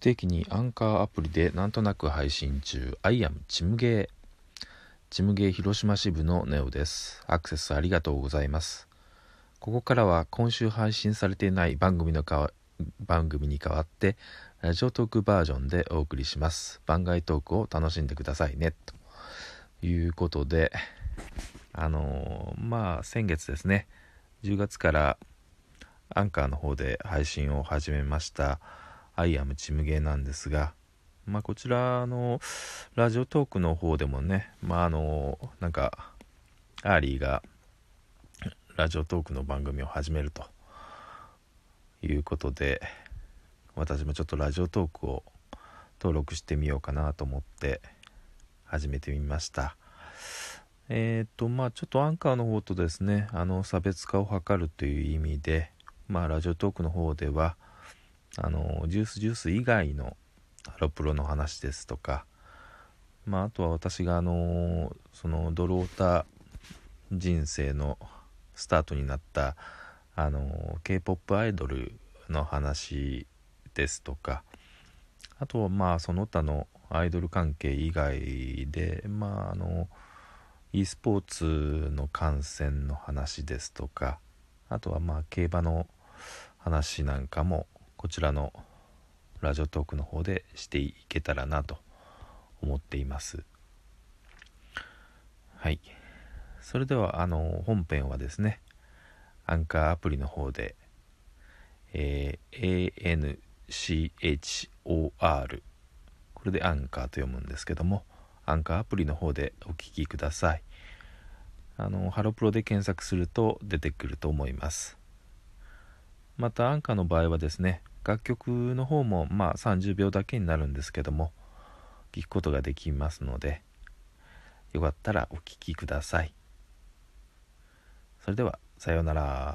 定期にアンカーアプリでなんとなく配信中。I am チムゲー。チムゲー広島支部のネオです。アクセスありがとうございます。ここからは今週配信されていない番組のか番組に代わってラジオトークバージョンでお送りします。番外トークを楽しんでくださいね。ということであのー、まあ先月ですね。10月からアンカーの方で配信を始めました。アイアムチムゲーなんですが、まあ、こちらのラジオトークの方でもね、まあ、あのなんかアーリーがラジオトークの番組を始めるということで私もちょっとラジオトークを登録してみようかなと思って始めてみました。えっ、ー、とまあちょっとアンカーの方とですねあの差別化を図るという意味でまあラジオトークの方ではあのジュースジュース以外のハロプロの話ですとか、まあ、あとは私があのそのドロータ人生のスタートになったあの K-POP アイドルの話ですとかあとはまあその他のアイドル関係以外でまああの e スポーツの観戦の話ですとかあとはまあ競馬の話なんかもこちらのラジオトークの方でしていけたらなと思っています。はい。それではあの本編はですねアンカーアプリの方で、えー、ANCHOR これでアンカーと読むんですけどもアンカーアプリの方でお聴きください。あのハロプロで検索すると出てくると思います。またアンカーの場合はですね楽曲の方もまあ30秒だけになるんですけども聴くことができますのでよかったらお聴きください。それではさようなら。